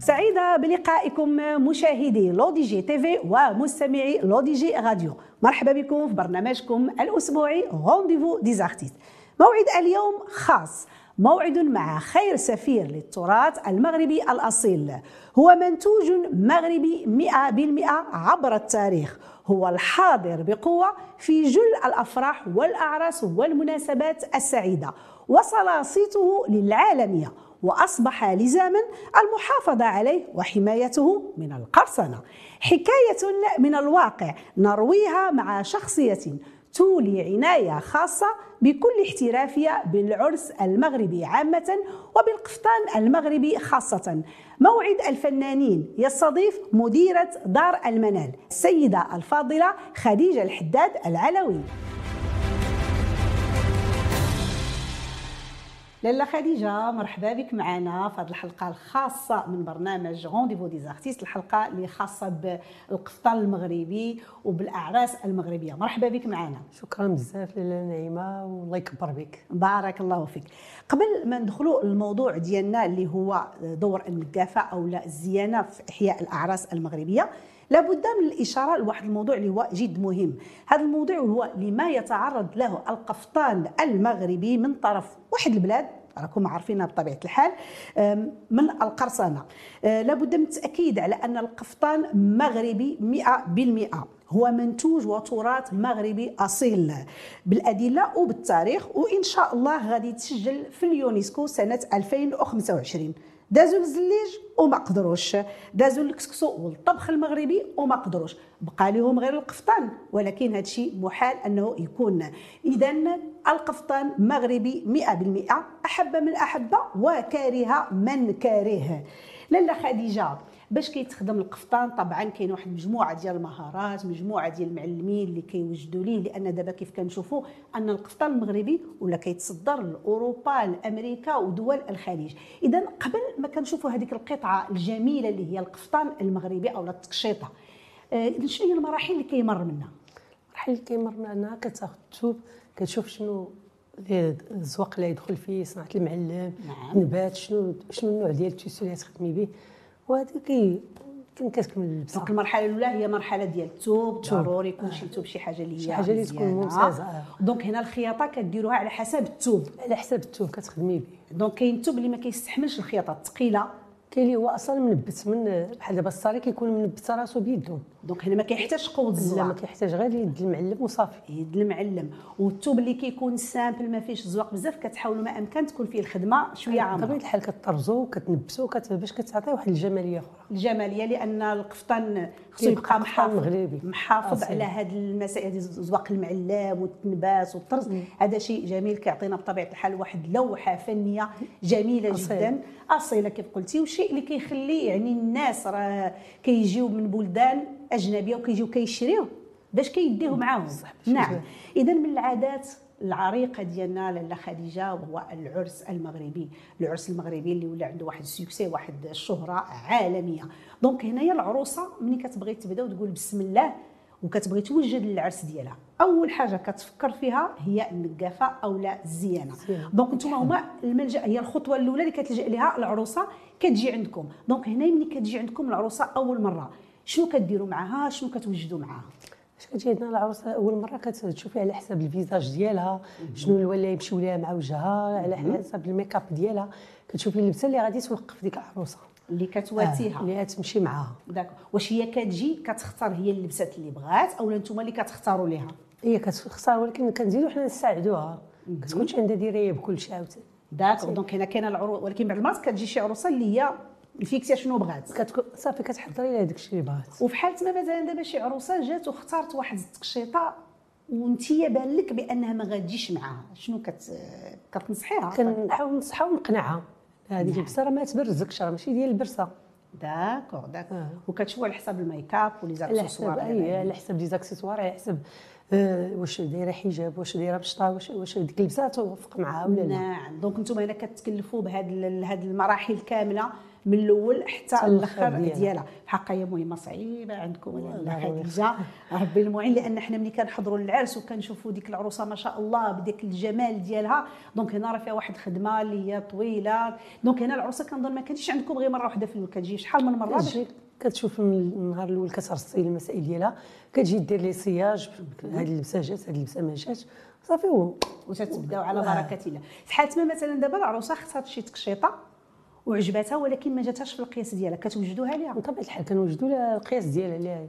سعيدة بلقائكم مشاهدي لودي جي TV ومستمعي لودي جي راديو. مرحبا بكم في برنامجكم الأسبوعي rendez-vous des artistes موعد اليوم خاص موعد مع خير سفير للتراث المغربي الأصيل. هو منتوج مغربي 100% عبر التاريخ. هو الحاضر بقوة في جل الأفراح والأعراس والمناسبات السعيدة. وصل صيته للعالمية وأصبح لزاما المحافظة عليه وحمايته من القرصنة. حكاية من الواقع نرويها مع شخصية تولي عناية خاصة بكل احترافيه بالعرس المغربي عامة وبالقفطان المغربي خاصة. موعد الفنانين يستضيف مديرة دار المنال السيده الفاضلة خديجة الحداد العلوي. لاله خديجة مرحبا بك معنا في هذه الحلقة الخاصة من برنامج rendez-vous des artistes الحلقة اللي خاصة بالقفطان المغربي وبالأعراس المغربية. مرحبا بك معنا. شكرا بزاف لاله نعيمة والله يكبر بك. بارك الله فيك. قبل ما ندخلوا الموضوع ديالنا اللي هو دور النقافه أو لا الزيانة في إحياء الأعراس المغربية لابد من الإشارة لواحد الموضوع اللي هو جد مهم. هذا الموضوع هو لما يتعرض له القفطان المغربي من طرف واحد البلاد راكم عارفينها بطبيعة الحال من القرصنة. أه، لابد من التأكيد على أن القفطان مغربي 100% هو منتوج وتراث مغربي أصيل. بالأدلة وبالتاريخ وإن شاء الله غادي يتسجل في اليونسكو سنة 2025 دازوا الزليج وما قدروش. دازوا الكسكسو والطبخ المغربي وما قدروش. بقى لهم غير القفطان ولكن هذا الشيء محال أنه يكون. إذا القفطان مغربي 100% أحب من أحب وكاره من كاره. لاله خديجة باش كيتخدم القفطان طبعا كاين واحد المجموعه ديال المهارات مجموعة ديال المعلمين اللي كيوجدوا ليه لأن دابا كيف كنشوفوا أن القفطان المغربي ولا كيتصدر لأوروبا لأمريكا ودول الخليج. اذا قبل ما كنشوفوا هذيك القطعة الجميلة اللي هي القفطان المغربي أو التقشيطة آه، شنو هي المراحل اللي كيمر منها؟ المراحل اللي كيمر منها كتاخذ الثوب كتشوف شنو الزواق اللي يدخل فيه صناعة المعلم نعم. نبات شنو شنو النوع ديال ال tissu اللي تخدمي به. وهذا كي كان كتكمل البصره donc المرحلة الأولى هي مرحلة ديال الثوب ضروري يكون شي ثوب شي حاجة اللي هي شي حاجة اللي تكون ممتازة. donc هنا الخياطة كديروها على حسب الثوب على حسب الثوب كتخدمي به donc كاين الثوب اللي ما كيستحملش الخياطة الثقيلة. كاين اللي هو أصلا منبت من بحال دابا الصاري كيكون منبت راسو بيدو. donc هنا ما كيحتاجش قوة الزواق لا ما كيحتاج غير يد المعلم وصافي. يد المعلم. والثوب اللي كيكون simple ما فيهش الزواق بزاف كتحاولوا ما أمكن تكون فيه الخدمة شوية عامره بطبيعة الحال كطرزو وكتنبسو باش كتعطي واحد الجمالية أخرى. الجمالية لأن القفطان خصو يبقى محافظ. مغربي. محافظ أصيل. على هذه المسائل هذه الزواق المعلم والتنباس والطرز. هذا شيء جميل كيعطينا بطبيعة الحال واحد لوحه فنية جميلة أصيل. جدا. أصيلة كيف قلتي وشيء اللي كيخلي يعني الناس راه كيجيو من بلدان أجنبية وكيجيو كيشريو باش كيديو معاهم. نعم. اذا من العادات العريقة ديالنا لاله خديجة وهو العرس المغربي. العرس المغربي اللي ولا عنده واحد ال succès واحد الشهرة عالمية. donc هنايا العروسة ملي كتبغي تبدأ وتقول بسم الله وكتبغي توجد للعرس ديالها أول حاجة كتفكر فيها هي النقافة أو لا الزيانة. donc أنتم هما الملجأ هي الخطوة الأولى اللي كتلجأ لها العروسة كتجي عندكم. donc هنا ملي كتجي عندكم العروسة أول مرة شنو كديروا معها شنو كتوجدوا معها اش كتجي عندنا العروسه أول مرة كتشوفي على حساب ال visage ديالها شنو اللي يمشيو ليها مع وجهها على حساب الميك أب ديالها. كتشوفي اللبسة اللي غادي توقف ديك العروسة. اللي كتواتيها. آه. اللي تمشي معاها. d'accord واش هي كتجي كتختار هي اللبسات اللي بغات أو أنتم اللي كتختاروا ليها؟ هي كتختار ولكن كنزيدو حنا نساعدوها. كتكونش عندها دراية بكل شيء عاوتاني. داك دونك هنا كاينة العروس ولكن بعد المرات كتجي شي عروسة اللي هي الفيكسيا شنو بغات؟ كتكون صافي كتحضري لها داك الشيء اللي بغات. وفي حاله ما مثلا دابا شي عروسة جات واختارت واحد التقشيطة وانتي بان لك بأنها ما غاديش معاها. شنو كت كتنصحيها؟ كنحاول نصحها ونقنعها. هذه نعم. البرسه راه ما تبرزكش راه ماشي ديال البرسه داكور داك آه. وكتشوفوا على حساب الميك اب ولي زاكسيسوار على حساب لي زاكسيسوار على حساب آه واش دايرة حجاب واش دايرة بشطة واش واش ديك اللبسه توافق معها ولا لا. نعم. donc أنتم هنا كتكلفوا بهاد هاد المراحل كاملة من الأول حتى الأخر ديالها. الحقيقة هي مهمة صعيبة عندكم والله لا يرحمها. خديجة. ربي المعين لأن حنا ملي كنحضروا للعرس وكنشوفوا ديك العروسة ما شاء الله بديك الجمال ديالها donc هنا راه فيها واحد الخدمه اللي هي طويلة. donc هنا العروسة كنظن ما كانتش عندكم غير مرة واحدة في الأول. كتجي شحال من مرة؟ كتشوف من النهار الأول كترصي المسائل ديالها. كتجي دير les essayages هاد اللبسة جات هاد اللبسة ما جاتش. صافي وتتبداو على بركة الله. في حالة ما مثلا دابا العروسة اختارت شي تكشيطه وعجبتها ولكن ما جاتهاش في القياس ديالها كتوجدوها ليها. بطبيعة الحال كنوجدوا القياس ديالها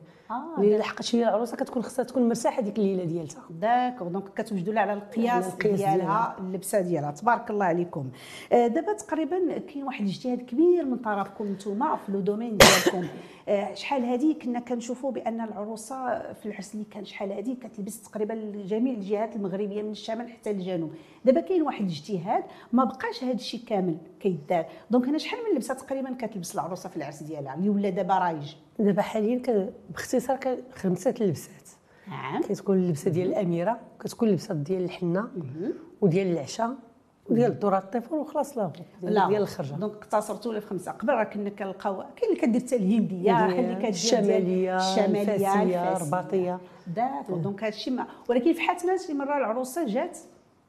اللي لحقت هي العروسة كتكون خصها تكون مرتاحة ديك الليلة ديالتها. d'accord donc كتوجدوا لها على القياس, ديالها. اللبسة ديالها. تبارك الله عليكم. آه، دابا تقريبا كاين واحد الاجتهاد كبير من طرفكم نتوما في le domaine ديالكم. آه، شحال هذه كنا كنشوفوا بأن العروسة في العرس اللي كان شحال هذه كتلبس تقريبا جميع الجهات المغربية من الشمال حتى للجنوب دابا كاين واحد الاجتهاد ما بقاش هذا الشيء كامل كيدار. donc هنا شحال من لبسة تقريبا كتلبس العروسة في العرس ديالها؟ اللي ولا دابا رايج. دابا حاليا باختصار خمسة اللبسات نعم. كتكون اللبسة ديال الأميرة كتكون اللبسة ديال الحنة وديال العشاء وديال الذره الطفل وخلاص لا لا ديال الخرجة. دونك اقتصرتوا ولا في خمسة. قبل راه كنا كنلقاو كاين اللي كدير حتى الهندية الهندية، اللي كدير الشمالية الفاسية. الرباطية. داكور دونك هادشي ما ولكن في حالة شي مرة العروسة جات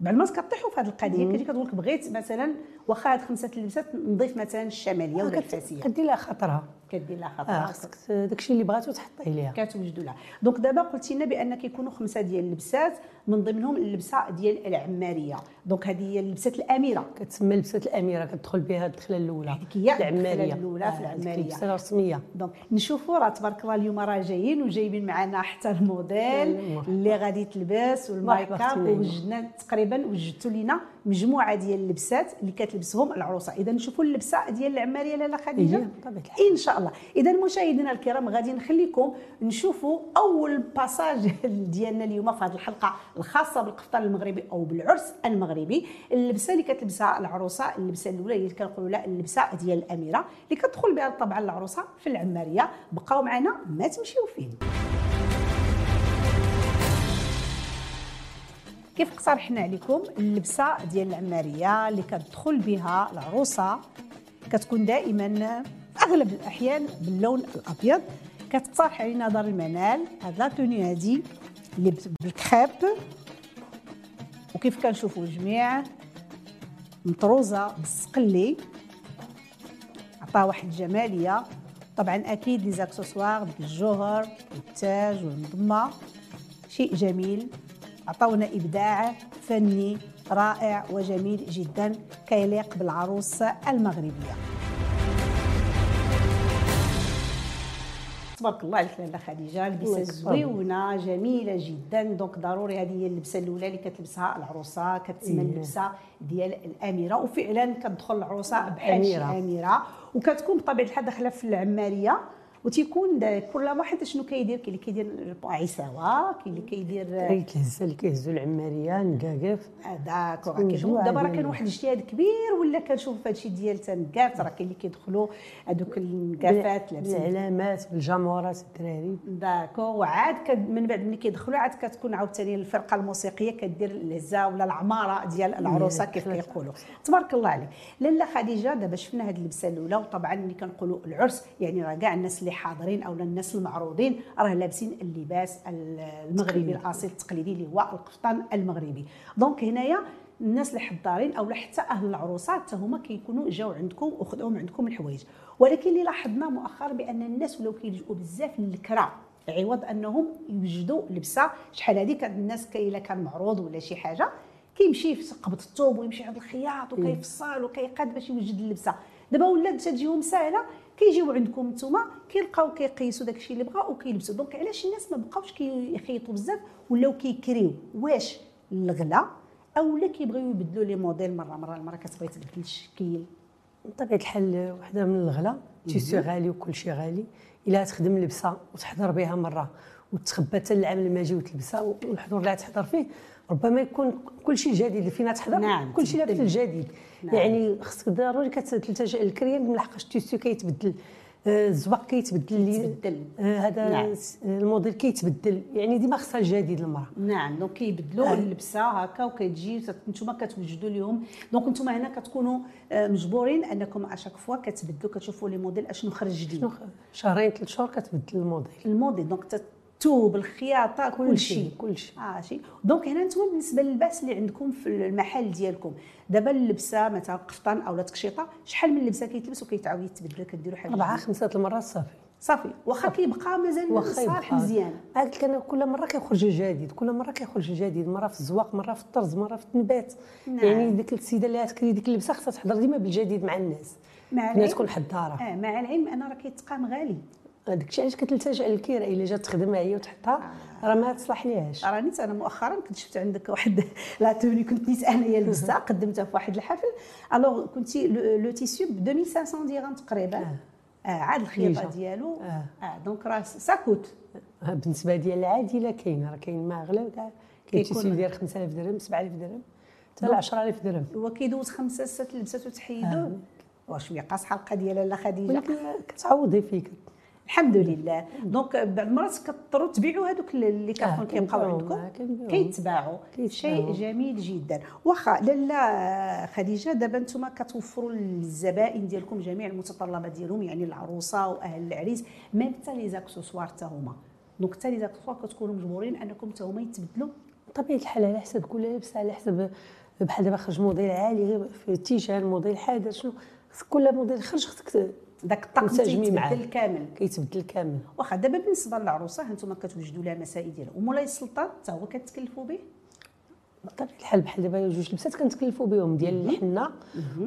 بعد ما كطيحوا في هذه القضية كتجي كتقول لك بغيت مثلا واخا هاد خمسة اللبسات نضيف مثلا الشمالية ولا الفاسية. كدير لها خاطرها. كدير لها آه خاطرها خصك داكشي اللي بغاتو تحطيه ليها. كتوجدوا لها donc دابا قلتي لنا بأن كيكونوا خمسة ديال اللبسات من ضمنهم اللبسة ديال العمارية. donc هذه هي اللبسات الأميرة. كتسمى لبسه الأميرة كتدخل بها الدخلة الأولى. هذيك هي العمارية. الأولى في آه، ديك العمارية. اللبسة الرسمية. donc نشوفوا راه تبارك الله اليوم راه جايين وجايبين معنا حتى الموديل. اللي غادي تلبس والمايك مرحبا أختي نعيمة. وجدنا تقريبا وجدتوا لنا مجموعة ديال اللبسات اللي كتلبسهم العروسة. إذا نشوفوا اللبسة ديال العمارية لاله خديجة. إيه،. إن شاء الله. إذا مشاهدينا الكرام غادي نخليكم نشوفوا أول باساج ديالنا اليوم في هذه الحلقة الخاصة بالقفطان المغربي أو بالعرس المغربي. اللبسة اللي كتلبسها العروسة اللبسة الأولى اللي كنقولوا لها اللبسة ديال الأميرة اللي كتدخل بها طبعا العروسة في العمارية. بقاو معنا ما تمشيو فين. كيف اقترحنا عليكم اللبسة ديال العمارية اللي كتدخل بها العروسة؟ كتكون دائما أغلب الأحيان باللون الأبيض. كتقترح علينا دار المنال. هاد لا توني هادي اللي بالكريب. وكيف كنشوفوا الجميع؟ مطروزة بالسقلي. عطاها واحد الجمالية. طبعا أكيد لي زاكسسوار ديك الجوهر والتاج والمضمة. شيء جميل. عطونا إبداع فني رائع وجميل جدا كيليق بالعروس المغربية تبارك الله عليك لاله خديجة لبسة. زويونه جميلة جدا دونك ضروري هذه هي اللبسة الأولى اللي كتلبسها العروسة كتسمى إيه. اللبسة ديال الأميرة وفعلا كتدخل العروسة بحال شي أميرة. أميرة وكتكون بطبيعة الحال داخلة في العمارية وتيكون كل واحد شنو كيدير؟ كاين اللي كيدير عيساوه كاين اللي كيدير طريقه الهزه اللي كيهزوا العماريه نكاكف هذاك دابا راه كان واحد الاجتهاد كبير ولا كنشوف هذا الشيء ديال تنكافت راه كاين اللي كيدخلوا هذوك النكافات لابسين. بالعلامات بالجمورات الدراري داكو وعاد من بعد ملي كيدخلوا عاد كتكون عاوتاني الفرقة الموسيقية كدير الهزه ولا العمارة ديال العروسة كيف. كيقولوا. تبارك الله عليك. لاله خديجة دابا شفنا هذه اللبسة الأولى وطبعا ملي كنقولوا العرس يعني راه كاع الناس اللي حاضرين أو الناس المعروضين راه لابسين اللباس المغربي الأصيل التقليدي اللي هو القفطان المغربي. donc هنايا الناس اللي حضارين أو حتى أهل العروسات حتى هما كيكونوا جاو عندكم وخذوا من عندكم الحوايج. ولكن اللي لاحظنا مؤخرا بأن الناس ولاو كيلجؤوا بزاف للكرا عوض أنهم يوجدوا لبسة شحال هذيك الناس كي إلا كان معروض ولا شي حاجة كيمشي في قبض الثوب ويمشي عند الخياط وكيفصل وكيقاد باش يوجد اللبسة. دابا ولات تجيهم ساهلة كيجيو عندكم نتوما كيلقاو كيقيسوا داكشي اللي بغاو وكيلبسوا. donc علاش الناس ما بقاوش كيخيطوا بزاف ولاو كيكريو؟ واش؟ الغلا أو لا كيبغيو يبدلوا les modèles مرة مرة المره كتبغي تبدل الشكل. بطبيعة الحال وحدة من الغلا tissu غالي وكل شيء غالي. إلا تخدم لبسة وتحضر بها مرة وتخبى حتى العام الماجي وتلبسها والحضور اللي تحضر فيه. ربما يكون كل شيء جديد اللي فينا تحضر نعم، كل شيء لابس تبدل. الجديد نعم. يعني خصك ضروري كتلتجئ الكريان من لحقاش ال tissu كيتبدل آه، الزواق كيتبدل. آه، هذا نعم. س- الموديل كيتبدل يعني ديما خصها الجديد المراه نعم donc كيبدلوا آه. اللبسة هكا وكتجي نتوما كتوجدوا لهم donc نتوما هنا كتكونوا آه، مجبورين أنكم à chaque fois كتبدلوا كتشوفوا les modèles أشنو خرج جديد شهرين ثلاث شهور كتبدل الموديل الموديل donc الثوب الخياطة كل شيء. كل شيء. آه شيء. donc هنا نتوما بالنسبة للباس اللي عندكم في المحل ديالكم. دابا اللبسة مثلا قفطان أو تقشيطة شحال من لبسة كيتلبس وكيتعاود يتبدل؟ كديروا حاجة أربعة؟ خمسة المرات صافي. صافي. واخا كيبقى مازال صالح. مزيان. قالت لك أنا كل مرة كيخرج جديد كل مرة كيخرج جديد مرة في الزواق مرة في الطرز مرة في التنبات نعم. يعني ديك السيدة اللي تكري ديك اللبسة خصها تحضر ديما بالجديد مع الناس. مع العلم. تكون حدارة. آه مع العلم أنا راه كيتقام غالي. هذاك الشيء علاش كتلتجأ للكيرة إلا جات تخدمها هي وتحطها راه ما تصلح ليهاش راه نيت أنا مؤخرا كنت شفت عندك واحد لا توني كنت نيت انايا لبستها قدمتها في واحد الحفل. الوغ كنتي لو تيسيو ب 2500 درهم تقريبا. آه. عاد الخياطة. ديالو. آه. آه دونك راه ساكوت آه، بالنسبة ديال العادي لا كاين راه كاين ما أغلى كاع كاين tissu ديال 5000 درهم 7000 درهم حتى ل 10000 درهم. هو كيدوز خمسة ست لبسات وتحيدو. واش شوية قاصحه الحلقة ديال لا خديجة؟ ولكن كتعوضي فيك. الحمد لله. donc بعض المرات كضطروا تبيعوا هذوك اللي كيكونوا آه، كيبقاو كنبيعوهم، عندكم. آه،. كيتباعوا. شيء جميل جدا. واخا لالا خديجة دابا نتوما كتوفروا للزبائن ديالكم جميع المتطلبات ديالهم يعني العروسة وأهل العريس ميم حتى les accessoires حتى هما. دونك حتى لي زاكسوسوار كتكونوا مجبورين أنكم حتى هما يتبدلوا. بطبيعه الحال على حسب كل لبسه على حسب بحال دابا خرج موديل عالي في التيشان موديل حادث شنو. كل موديل خرج خصك داك الطقم. تيتبدل كامل. كيتبدل كامل. واخا دابا بالنسبة للعروسة هانتوما كتوجدوا لها مسائل ديالها. ومولاي السلطان حتى هو كتكلفوا به؟ بطبيعة الحال بحال دابا جوج لبسات كنتكلفوا بهم ديال الحنة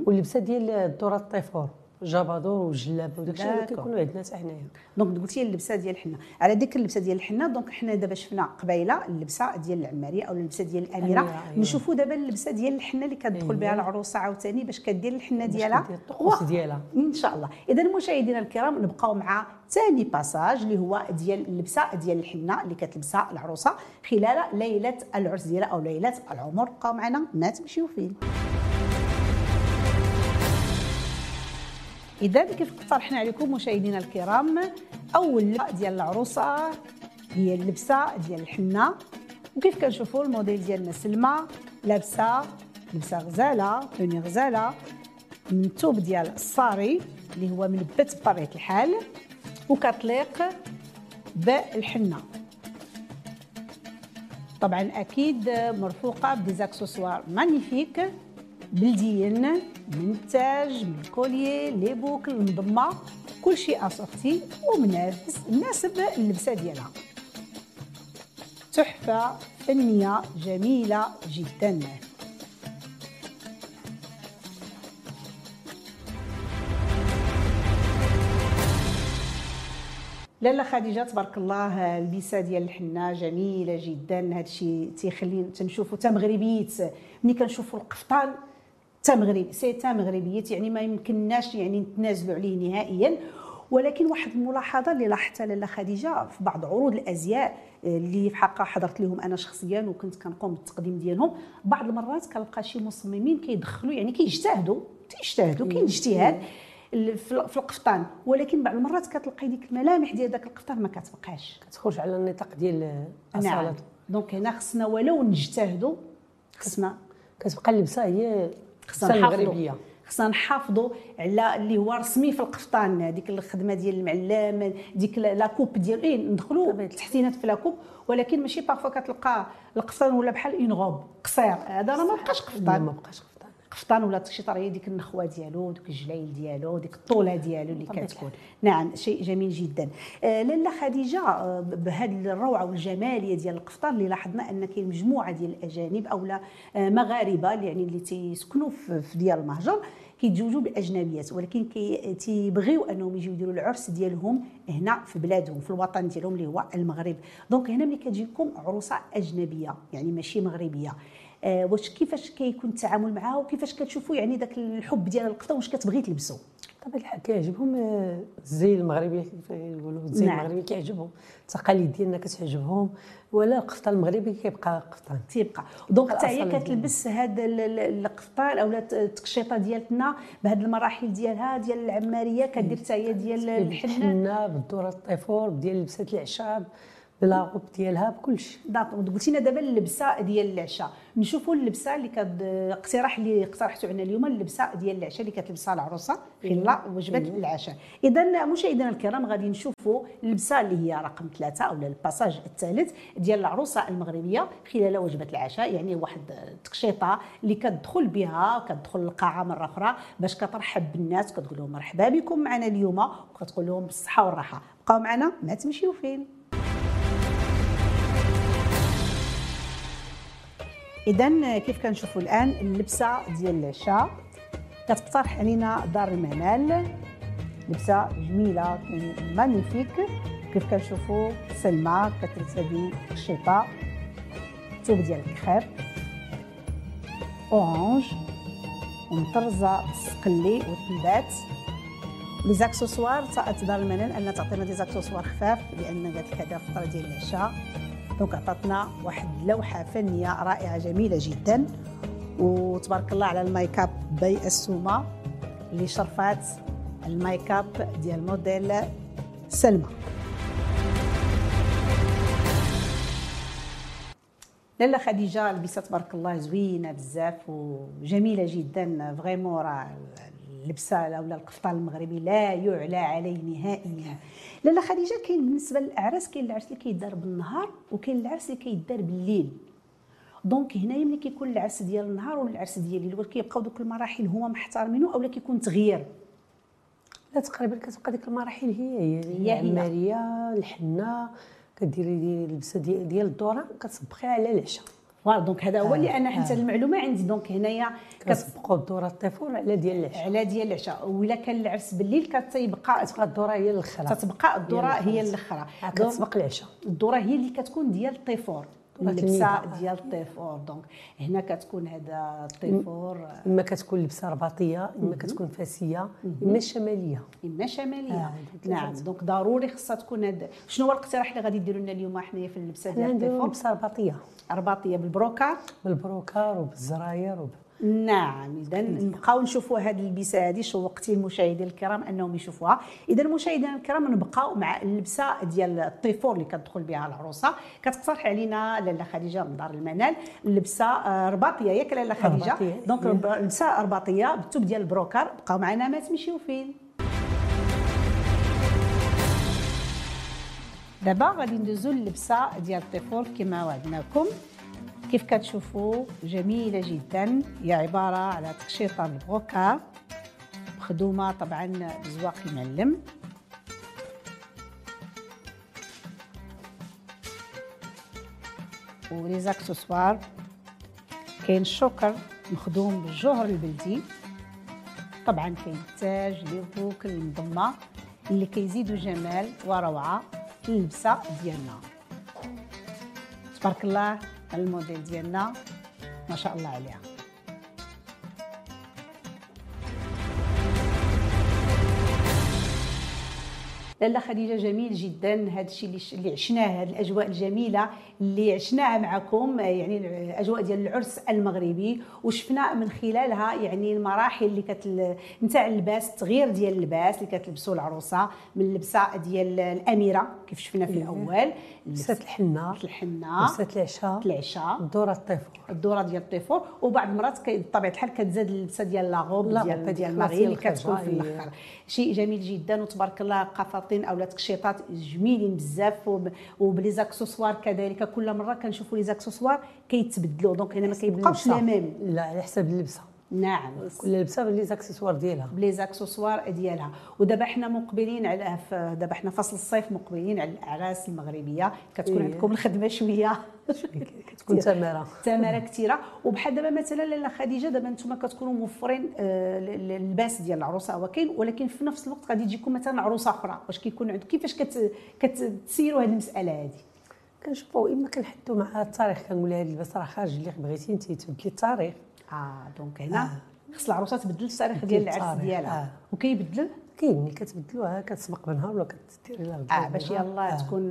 واللبسة ديال الذره الطيفور. جابادور والجلابه وداك الشيء. كيكونوا عندنا حتى حنايا donc قلتي اللبسه ديال الحنه على ديك اللبسه ديال الحنه donc حنا دابا شفنا قبيلة اللبسة ديال العماريه أو اللبسة ديال الاميره أيوة. نشوفوا دابا اللبسة ديال الحنه اللي كتدخل أيوة. بها العروسة عاوتاني باش كدير الحنة ديالها الطقوس ديالها. إن شاء الله إذا مشاهدينا الكرام نبقاو مع ثاني passage اللي هو ديال اللبسة ديال الحنه اللي كتلبسها العروسة خلال ليلة العرس ديالها أو ليلة العمر بقاو معنا ما تمشيو فين كيف اقترحنا عليكم مشاهدينا الكرام أول ديال العروسة هي اللبسة ديال الحنة. وكيف كنشوفوا الموديل ديالنا سلمى لابسة لبسة غزالة tenue غزالة من الثوب ديال الصاري اللي هو ملبت بطبيعة الحال وكتليق بالحنه طبعا أكيد مرفوقة ب des accessoires magnifiques. بلديين من التاج من الكوليي لي بوكل المضمة كل شيء اسورتي ومنافس مناسب اللبسة ديالها. تحفة فنية جميلة جدا. لاله خديجة تبارك الله اللبسة ديال الحنة جميلة جدا. هذا الشيء تيخلي تنشوفوا مغربيت ملي كنشوفوا القفطان تا مغربي سي تا مغربيت يعني ما يمكنناش يعني نتنازلوا عليه نهائيا. ولكن واحد الملاحظة اللي لاحظتها لاله خديجة في بعض عروض الأزياء اللي في حقها حضرت لهم أنا شخصيا وكنت كنقوم بالتقديم ديالهم بعض المرات كنلقى شي مصممين كيدخلوا يعني كيجتهدوا تيجتهدوا كاين اجتهاد في القفطان. ولكن بعض المرات كتلقاي ديك الملامح ديال داك القفطان ما كتبقاش. كتخرج على النطاق ديال نعم. الأصالة. donc هنا خصنا ولو نجتهدوا خصنا. كتبقى اللبسة هي خصنا نحافظوا. المغربيه خصنا نحافظوا على اللي هو رسمي في القفطان ديك الخدمة ديال المعلم ديك la coupe ديال إيه ندخلوا. تحسينات في la coupe. ولكن ماشي parfois كتلقى القفطان ولا بحال une robe قصير. هذا راه ما بقاش قفطان ما بقاش قفطان ولا تقشيطة هي ديك النخوة ديالو ديك الجليل ديالو ديك الطولة ديالو اللي كتكون. نعم شيء جميل جدا. آه لاله خديجة آه بهذه الروعة والجمالية ديال القفطان اللي لاحظنا أن كاين مجموعة ديال الأجانب أو لا آه مغاربة يعني اللي تيسكنوا في في ديال المهجر كيتزوجوا باجنبيات ولكن كي تيبغيو أنهم يجيو يديروا العرس ديالهم هنا في بلادهم في الوطن ديالهم اللي هو المغرب. donc هنا ملي كتجيكم عروسة أجنبية يعني ماشي مغربية. واش كيفاش كيكون التعامل معها وكيفاش كتشوفوا يعني داك الحب ديال القفطان واش كتبغي تلبسو؟ طبعا الحال كيعجبهم آه، الزي المغربي كيف يقولوا الزي نعم. المغربي كيعجبهم. التقاليد ديالنا كتعجبهم ولا القفطان المغربي كيبقى قفطان تيبقى. دونك حتى هي كتلبس هذا القفطان أو التقشيطة ديالتنا بهذه المراحل ديالها ديال العمارية كدير حتى هي ديال الحنه بالدورة الطيفور ديال لبسات العشاب بلاغوب ديالها بكل شيء داكوغ قلتي لنا دابا اللبسة ديال العشاء. نشوفوا اللبسة اللي كد اقتراح اللي اقترحته علينا اليوم اللبسة ديال العشاء اللي كتلبسها العروسة خلال وجبه العشاء. اذا مشاهدينا الكرام غادي نشوفوا اللبسة اللي هي رقم ثلاثة أو الباساج الثالث ديال العروسة المغربية خلال وجبة العشاء يعني واحد التقشيطه اللي كتدخل بها كتدخل القاعه مرة أخرى باش كترحب بالناس كتقول لهم مرحبا بكم معنا اليوم وكتقول لهم بالصحة والراحة. بقاو معنا ما تمشيو فين. اذا كيف كنشوفوا الآن اللبسة ديال العشاء؟ كتقترح علينا دار المنال لبسة جميلة magnifique. كيف كنشوفوا؟ سلمى كترتدي التقشيطة ثوب ديال الكخير orange. ومطرزة بالسقلي والتنبات les accessoires طاقت دار المنال انها تعطينا des accessoires خفاف لأن قالت لك هذا فتره ديال العشاء. donc عطاتنا واحد لوحه فنية رائعة جميلة جدا. وتبارك الله على الميك أب bien السومة اللي شرفات الميك أب ديال موديل سلمى. لاله خديجة لبسة تبارك الله زوينة بزاف وجميلة جدا vraiment راه اللبسه ولا القفطان المغربي لا يعلى عليه نهائيا. لاله خديجة كاين بالنسبة للأعراس كاين العرس اللي كيدار بالنهار وكاين العرس اللي كيدار بالليل. donc هنايا ملي كيكون العرس ديال النهار ولا العرس ديال الليل كيبقاو دوك المراحل هما محترمينه اولا كيكون تغيير. لا تقريبا كتبقى ديك المراحل هي هي العماريه الحنة كديري اللبسه ديال الدورة كتصبقي على العشاء. voilà donc هذا هو اللي أنا حتى المعلومه عندي donc هنايا كتسبقوا الدوره الطيفور على ديال العشاء على ديال العشاء ولا كان العرس بالليل كتبقى تبقى الدوره هي الاخرى تتبقى الدوره هي الاخرى كتسبق العشاء الدوره هي اللي كتكون ديال الطيفور اللبسه ديال الطيفور donc هنا كتكون هذا الطيفور إما كتكون لبسة رباطية إما كتكون فاسية إما شمالية. إما شمالية. آه نعم. donc ضروري خصها تكون هذا. شنو هو الاقتراح اللي غادي ديروا لنا اليوم حنايا في اللبسة ديال الطيفور لبسة رباطية. رباطية بالبروكار بالبروكار وبالزراير وب... نعم اذا نبقاو نشوفوا هذه البسه هذه شوقت المشاهدين الكرام أنهم يشوفوها. اذا المشاهدين الكرام نبقاو مع اللبسة ديال الطيفور اللي كتدخل بها العروسة. كتقترح علينا لاله خديجة من دار المنال اللبسه رباطية. ياك لاله خديجة؟ donc اللبسه رباطية بالثوب ديال البروكار بقاو معنا ما تمشيو فين. دابا غادي ندوزو اللبسه ديال الطيفور كما وعدناكم. كيف كتشوفوا؟ جميلة جدا. هي عبارة على تقشيطة بالبروكا مخدومة طبعا بزواق المعلم ولي زاكسسوار كاين الشوكر مخدوم بالجوهر البلدي. طبعا كاين التاج ليربوك المضمة اللي كيزيدوا جمال وروعة في اللبسه ديالنا. تبارك الله. الموديل ديالنا. ما شاء الله عليها. لاله خديجة جميل جدا. هذا الشيء اللي عشناه هذه الأجواء الجميلة اللي عشناها معكم يعني الاجواء ديال العرس المغربي. وشفنا من خلالها يعني المراحل اللي كت نتاع اللباس التغيير ديال اللباس اللي كتلبسوا العروسة من اللبسه ديال الأميرة. كيف شفنا في الأول؟ لبسه الحنة. الحنة. لبسه العشاء. العشاء. الدورة الطيفور. الدورة ديال الطيفور. وبعض المرات بطبيعة الحال كتزاد اللبسة ديال la robe ديال ديال المغرب اللي كتكون في الأخر. شيء جميل جدا وتبارك الله قفاطين أو تقشيطات جميلين بزاف وب les accessoires كذلك. كل مرة كنشوفوا les accessoires كيتبدلوا. donc هنا ما كيبقاوش la même. لا على حسب اللبسة. نعم. كل لبسه ب les accessoires ديالها. ب les accessoires ديالها. ودابا حنا مقبلين على دابا حنا فصل الصيف مقبلين على الاعراس المغربية. كتكون إيه. عندكم الخدمة شوية. كتكون تمارة. تمارة كثيره وبحال دابا مثلا لاله خديجة دابا نتوما كتكونوا موفرين اللباس ديال العروسة هو كاين. ولكن في نفس الوقت غادي تجيكم مثلا عروسة أخرى. واش كيكون عندكم كيفاش كتسيروا هذه المسألة هذه كنشوفوا إما كنحدوا مع التاريخ كنقول لها البس راه خارج اللي بغيتي انت تبدلي التاريخ. آه donc هنا آه. خص العروسه تبدل التاريخ ديال العرس ديالها. آه. وكيبدل كاين اللي كتبدلوها كتسبق بنهار ولا كديري لها آه باش يلاه آه. تكون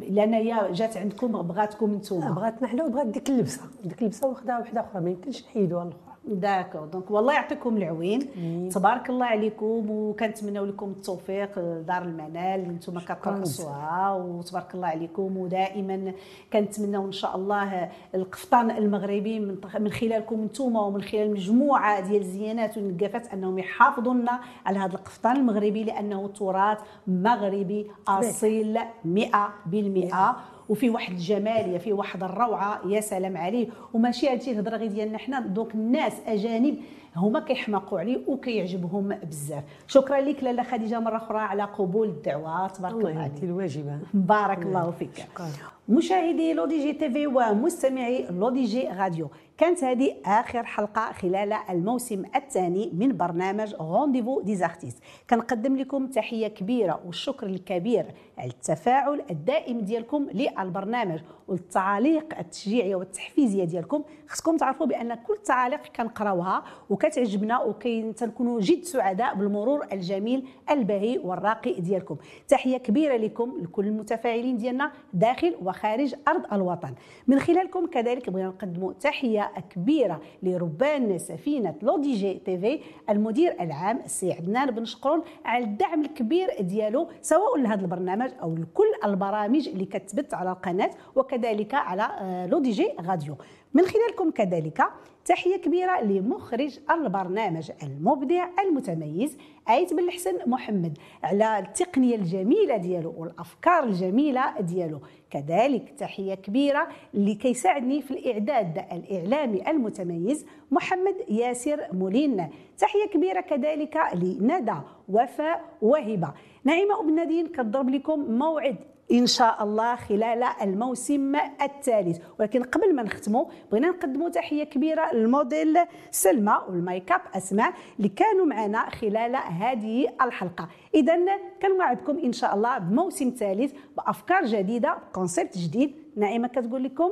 لأن هي جات عندكم بغاتكم نتوما. آه بغاتنا حنا وبغات ديك اللبسة. ديك اللبسة واخدها وحده أخرى ما يمكنش نحيدوها الاخرى d'accord donc والله يعطيكم العوين. تبارك الله عليكم وكنتمناو لكم التوفيق دار المنال. اللي نتوما كترقصوها وتبارك الله عليكم. ودائما كنتمناو إن شاء الله القفطان المغربي من من خلالكم نتوما ومن خلال مجموعة ديال الزيانات والنقافات أنهم يحافظوا لنا على هذا القفطان المغربي لأنه تراث مغربي أصيل 100% وفي واحد الجماليه في واحد الروعة يا سلام عليه وماشي هادشي الهضره غير ديالنا حنا. دونك الناس أجانب هما كيحماقوا عليه وكيعجبهم بزاف. شكرا لك لاله خديجة. مرة أخرى على قبول الدعوة. تبارك الله عليك. الواجبة. بارك الله فيك. شكرا. مشاهدي LODJ TV ومستمعي LODJ Radio. كانت هذه آخر حلقة خلال الموسم الثاني من برنامج Rendez-vous des artistes كنقدم لكم تحية كبيرة والشكر الكبير على التفاعل الدائم ديالكم للبرنامج والتعاليق التشجيعية والتحفيزية ديالكم. خصكم تعرفوا بأن كل التعاليق كنقراوها وكتعجبنا وكنكونوا جد سعداء بالمرور الجميل البهي والراقي ديالكم. تحية كبيرة لكم لكل المتفاعلين ديالنا داخل وخارج أرض الوطن. من خلالكم كذلك بغينا نقدموا تحية كبيرة لربان سفينة LODJ TV المدير العام السي عدنان بن شقرون على الدعم الكبير ديالو سواء لهذا البرنامج أو لكل البرامج اللي كتبث على القناة. وكذلك على آه، LODJ Radio. من خلالكم كذلك تحية كبيرة لمخرج البرنامج المبدع المتميز ايت بن الحسن محمد على التقنية الجميلة ديالو والأفكار الجميلة ديالو. كذلك تحية كبيرة اللي كيساعدني في الإعداد الإعلامي المتميز محمد ياسر مولين. تحية كبيرة كذلك لندى وفاء وهبة. نعيمة ابن نادين كتضرب لكم موعد إن شاء الله خلال الموسم الثالث. ولكن قبل ما نختموا بغينا نقدموا تحية كبيرة للموديل سلمى والميك أب أسماء اللي كانوا معنا خلال هذه الحلقة. اذا كنوعدكم إن شاء الله بموسم ثالث بأفكار جديدة بكونسيبت جديد. نعيمة كتقول لكم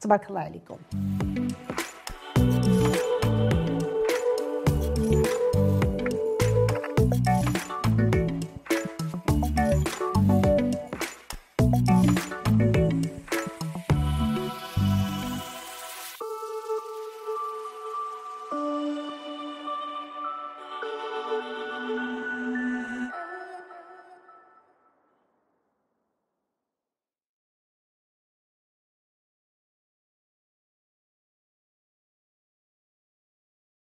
تبارك الله عليكم.